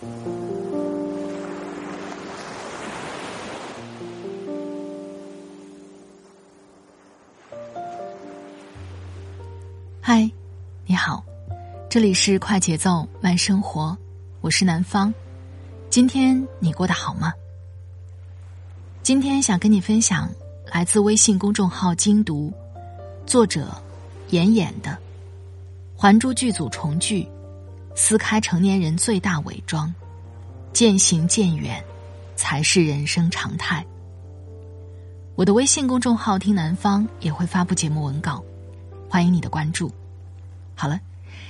嗨，你好，这里是快节奏慢生活，我是南方。今天你过得好吗？今天想跟你分享来自微信公众号“精读”，作者妍妍的《还珠》剧组重聚。撕开成年人最大伪装，渐行渐远，才是人生常态。我的微信公众号“听南方”也会发布节目文稿，欢迎你的关注。好了，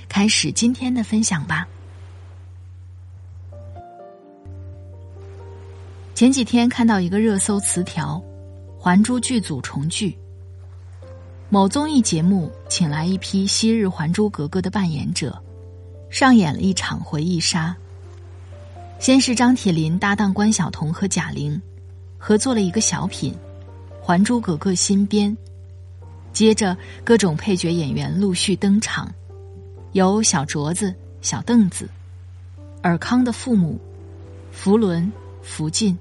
开始今天的分享吧。前几天看到一个热搜词条：“还珠”剧组重聚，某综艺节目请来一批昔日《还珠格格》的扮演者。上演了一场回忆杀。先是张铁林搭档关晓彤和贾玲，合作了一个小品《还珠格格》新编。接着各种配角演员陆续登场，有小镯子、小凳子、尔康的父母、福伦、福晋、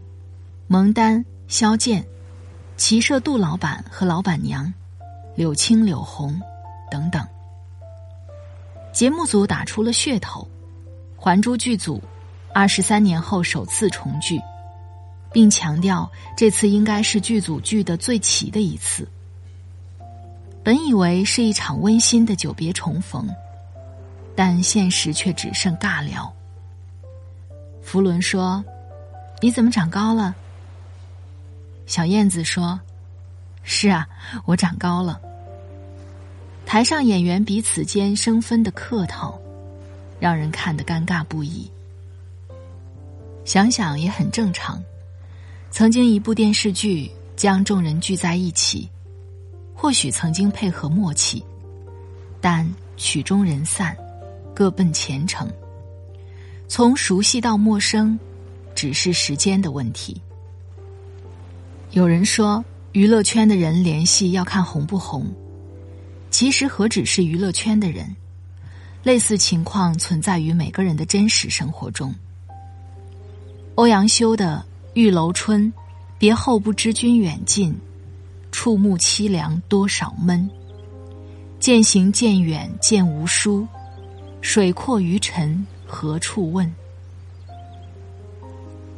蒙丹、萧剑、骑射杜老板和老板娘、柳青、柳红等等。节目组打出了噱头，《还珠》剧组二十三年后首次重聚，并强调这次应该是剧组聚的最齐的一次。本以为是一场温馨的久别重逢，但现实却只剩尬聊。福伦说：“你怎么长高了？”小燕子说：“是啊，我长高了。”台上演员彼此间生分的客套，让人看得尴尬不已。想想也很正常。曾经一部电视剧将众人聚在一起，或许曾经配合默契，但曲终人散，各奔前程。从熟悉到陌生，只是时间的问题。有人说，娱乐圈的人联系要看红不红。其实何止是娱乐圈的人，类似情况存在于每个人的真实生活中。欧阳修的《玉楼春》，别后不知君远近，触目凄凉多少闷。渐行渐远渐无书，水阔鱼沉何处问？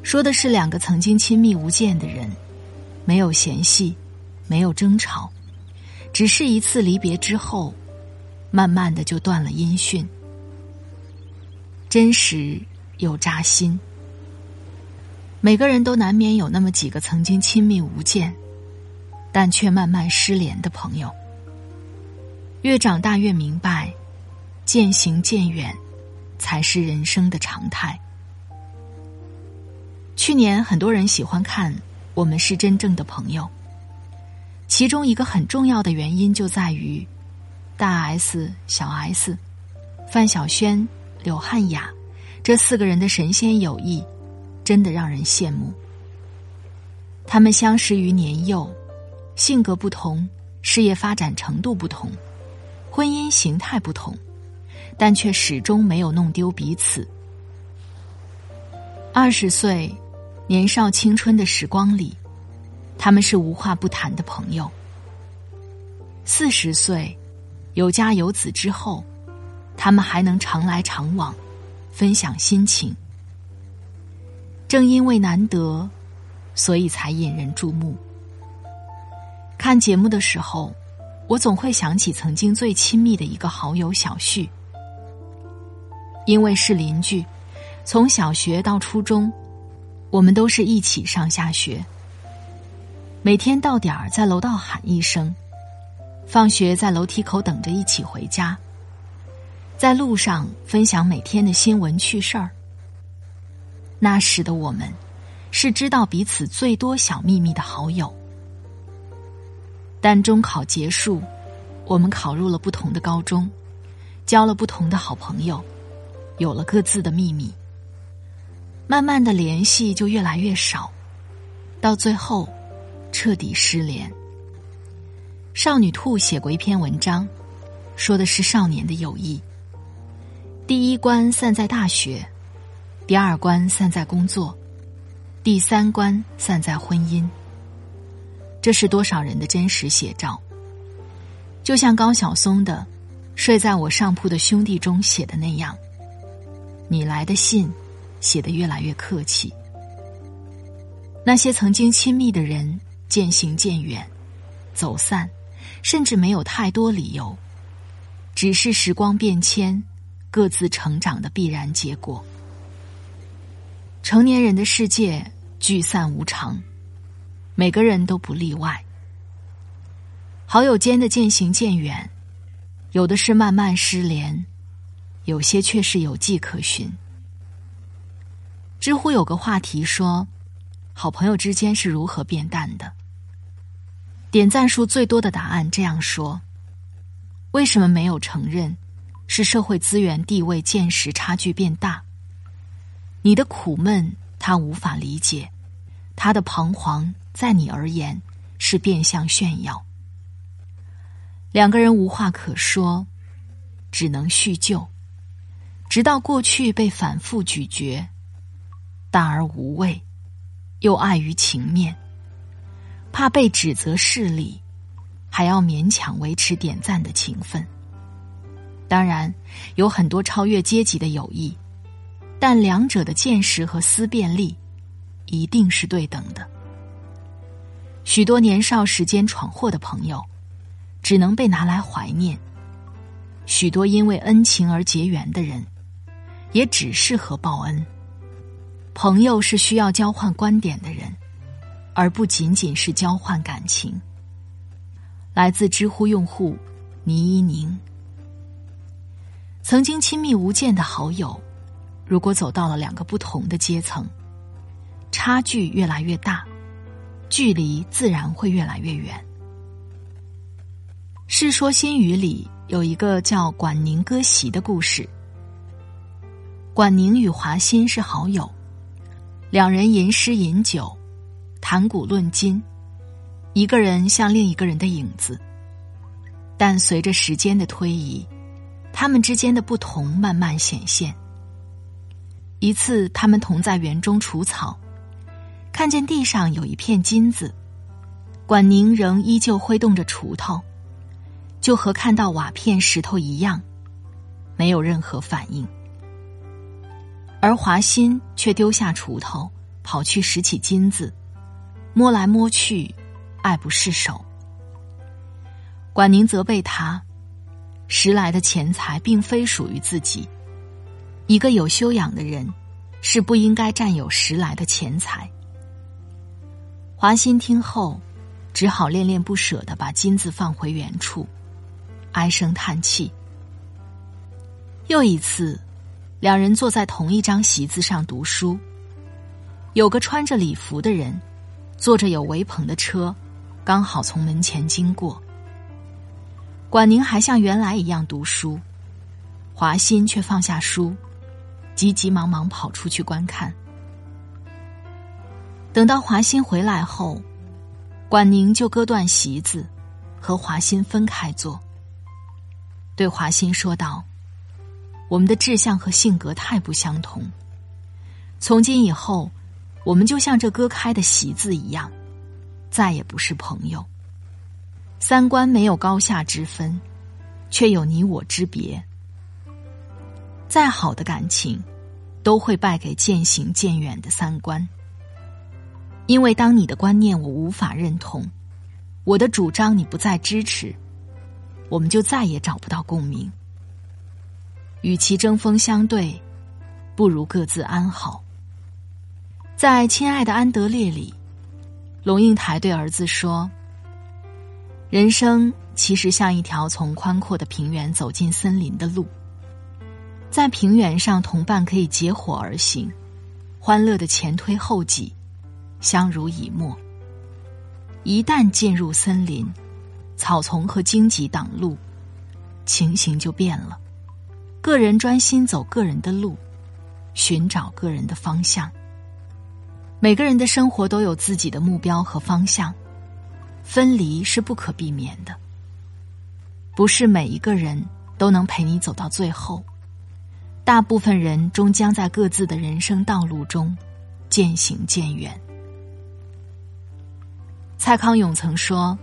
说的是两个曾经亲密无间的人，没有嫌隙，没有争吵。只是一次离别之后，慢慢的就断了音讯。真实又扎心。每个人都难免有那么几个曾经亲密无间，但却慢慢失联的朋友。越长大越明白，渐行渐远，才是人生的常态。去年很多人喜欢看《我们是真正的朋友》。其中一个很重要的原因就在于，大 S、小 S、范晓萱、刘汉雅这四个人的神仙友谊，真的让人羡慕。他们相识于年幼，性格不同，事业发展程度不同，婚姻形态不同，但却始终没有弄丢彼此。二十岁，年少青春的时光里。他们是无话不谈的朋友。四十岁，有家有子之后，他们还能常来常往，分享心情。正因为难得，所以才引人注目。看节目的时候，我总会想起曾经最亲密的一个好友小旭，因为是邻居，从小学到初中，我们都是一起上下学。每天到点儿在楼道喊一声，放学在楼梯口等着一起回家。在路上分享每天的新闻趣事儿。那时的我们，是知道彼此最多小秘密的好友。但中考结束，我们考入了不同的高中，交了不同的好朋友，有了各自的秘密。慢慢的联系就越来越少，到最后，彻底失联。少女兔写过一篇文章，说的是少年的友谊。第一关散在大学。第二关散在工作，第三关散在婚姻。这是多少人的真实写照？就像高晓松的《睡在我上铺的兄弟》中写的那样，你来的信写得越来越客气。那些曾经亲密的人渐行渐远，走散，甚至没有太多理由，只是时光变迁，各自成长的必然结果。成年人的世界聚散无常，每个人都不例外。好友间的渐行渐远，有的是慢慢失联，有些却是有迹可循。知乎有个话题说：“好朋友之间是如何变淡的？”点赞数最多的答案这样说：“为什么没有承认？是社会资源、地位、见识差距变大。”你的苦闷，他无法理解；他的彷徨，在你而言是变相炫耀。两个人无话可说，只能叙旧，直到过去被反复咀嚼，淡而无味，又碍于情面，怕被指责势利，还要勉强维持点赞的情分。当然，有很多超越阶级的友谊。但两者的见识和思辨力，一定是对等的。许多年少时间闯祸的朋友，只能被拿来怀念；许多因为恩情而结缘的人，也只适合报恩。朋友是需要交换观点的人，而不仅仅是交换感情。来自知乎用户倪一宁，曾经亲密无间的好友。如果走到了两个不同的阶层，差距越来越大，距离自然会越来越远。《世说新语》里有一个叫管宁割席的故事。管宁与华歆是好友，两人吟诗饮酒，谈古论今，一个人像另一个人的影子。但随着时间的推移，他们之间的不同慢慢显现。一次，他们同在园中除草，看见地上有一片金子，管宁仍依旧挥动着锄头，就和看到瓦片石头一样，没有任何反应。而华歆却丢下锄头，跑去拾起金子，摸来摸去，爱不释手。管宁责备他，拾来的钱财并非属于自己。一个有修养的人，是不应该占有拾来的钱财。华歆听后，只好恋恋不舍的把金子放回原处，唉声叹气。又一次，两人坐在同一张席子上读书，有个穿着礼服的人，坐着有围棚的车，刚好从门前经过。管宁还像原来一样读书，华歆却放下书。急急忙忙跑出去观看。等到华歆回来后，管宁就割断席子，和华歆分开坐。对华歆说道：“我们的志向和性格太不相同，从今以后，我们就像这割开的席子一样，再也不是朋友。三观没有高下之分，却有你我之别。再好的感情。”都会败给渐行渐远的三观，因为当你的观念我无法认同，我的主张你不再支持，我们就再也找不到共鸣。与其针锋相对，不如各自安好。在《亲爱的安德烈》里，龙应台对儿子说：“人生其实像一条从宽阔的平原走进森林的路，在平原上，同伴可以结伙而行，欢乐的前推后挤，相濡以沫。一旦进入森林，草丛和荆棘挡路，情形就变了。个人专心走个人的路，寻找个人的方向。每个人的生活都有自己的目标和方向，分离是不可避免的。不是每一个人都能陪你走到最后，大部分人终将在各自的人生道路中渐行渐远。蔡康永曾说：“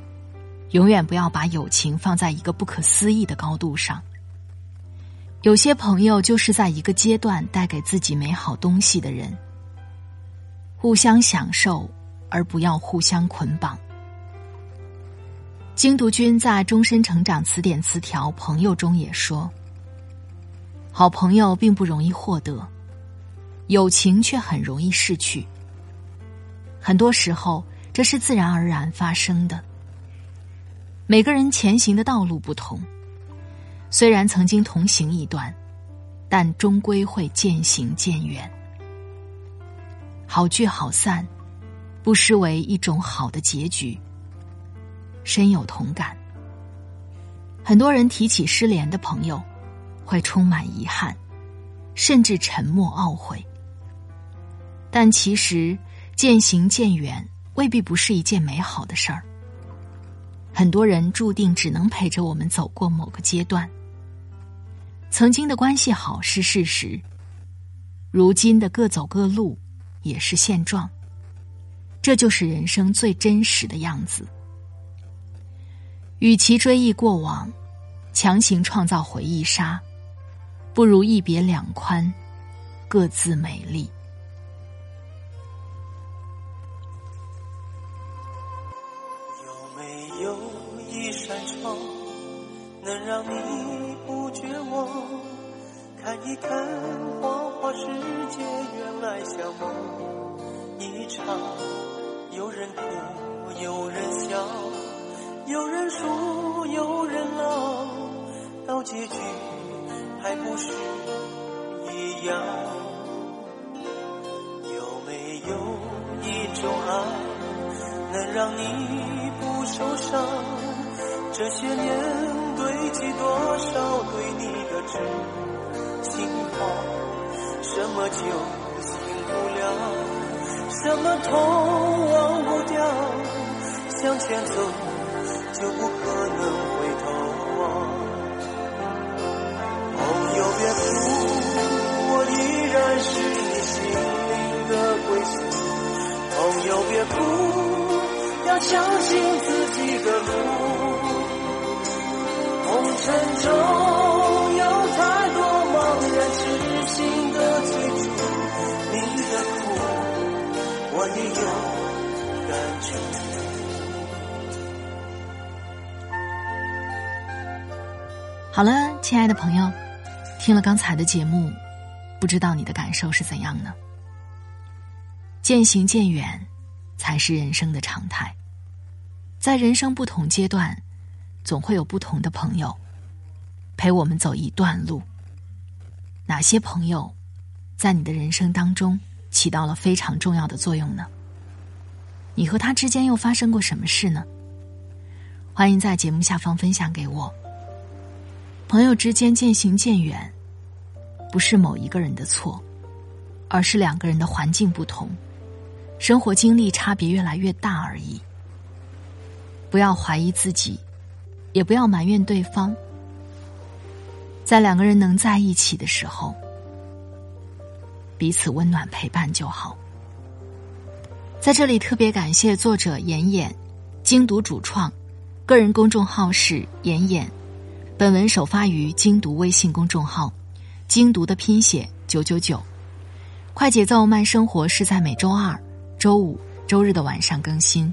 永远不要把友情放在一个不可思议的高度上。有些朋友就是在一个阶段带给自己美好东西的人，互相享受，而不要互相捆绑。”精读君在《终身成长词典词条朋友》中也说：“好朋友并不容易获得，友情却很容易逝去。很多时候。”这是自然而然发生的。每个人前行的道路不同，虽然曾经同行一段，但终归会渐行渐远。好聚好散，不失为一种好的结局。深有同感。很多人提起失联的朋友，会充满遗憾，甚至沉默懊悔。但其实渐行渐远。未必不是一件美好的事儿。很多人注定只能陪着我们走过某个阶段。曾经的关系好是事实，如今的各走各路也是现状。这就是人生最真实的样子。与其追忆过往，强行创造回忆杀，不如一别两宽，各自美丽。有没有一扇窗能让你不绝望，看一看世界，原来像梦一场。有人哭，有人笑，有人输，有人老，到结局还不是一样？有没有一种爱，能让你不受伤？这些年。堆积多少对你的痴？么就醒不了？什么痛忘不掉？向前走就不可能回头望。朋友别哭，我依然是你心灵的归宿。朋友别哭，要相信自己的路。红尘中好了，亲爱的朋友，听了刚才的节目，不知道你的感受是怎样呢？渐行渐远，才是人生的常态。在人生不同阶段。总会有不同的朋友陪我们走一段路。哪些朋友在你的人生当中起到了非常重要的作用呢？你和他之间又发生过什么事呢？欢迎在节目下方分享给我。朋友之间渐行渐远，不是某一个人的错，而是两个人的环境不同，生活经历差别越来越大而已。不要怀疑自己。也不要埋怨对方，在两个人能在一起的时候，彼此温暖陪伴就好。在这里特别感谢作者妍妍，精读主创，个人公众号是妍妍。本文首发于精读微信公众号，精读的拼写九九九。快节奏慢生活是在每周二、周五、周日的晚上更新。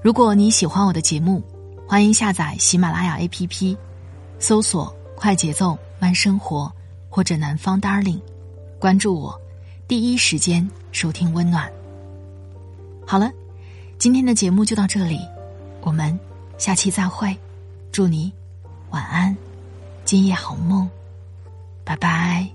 如果你喜欢我的节目。欢迎下载喜马拉雅 APP，搜索“快节奏慢生活”或者“南方 Darling”，关注我，第一时间收听温暖。好了，今天的节目就到这里，我们下期再会，祝你晚安，今夜好梦，拜拜。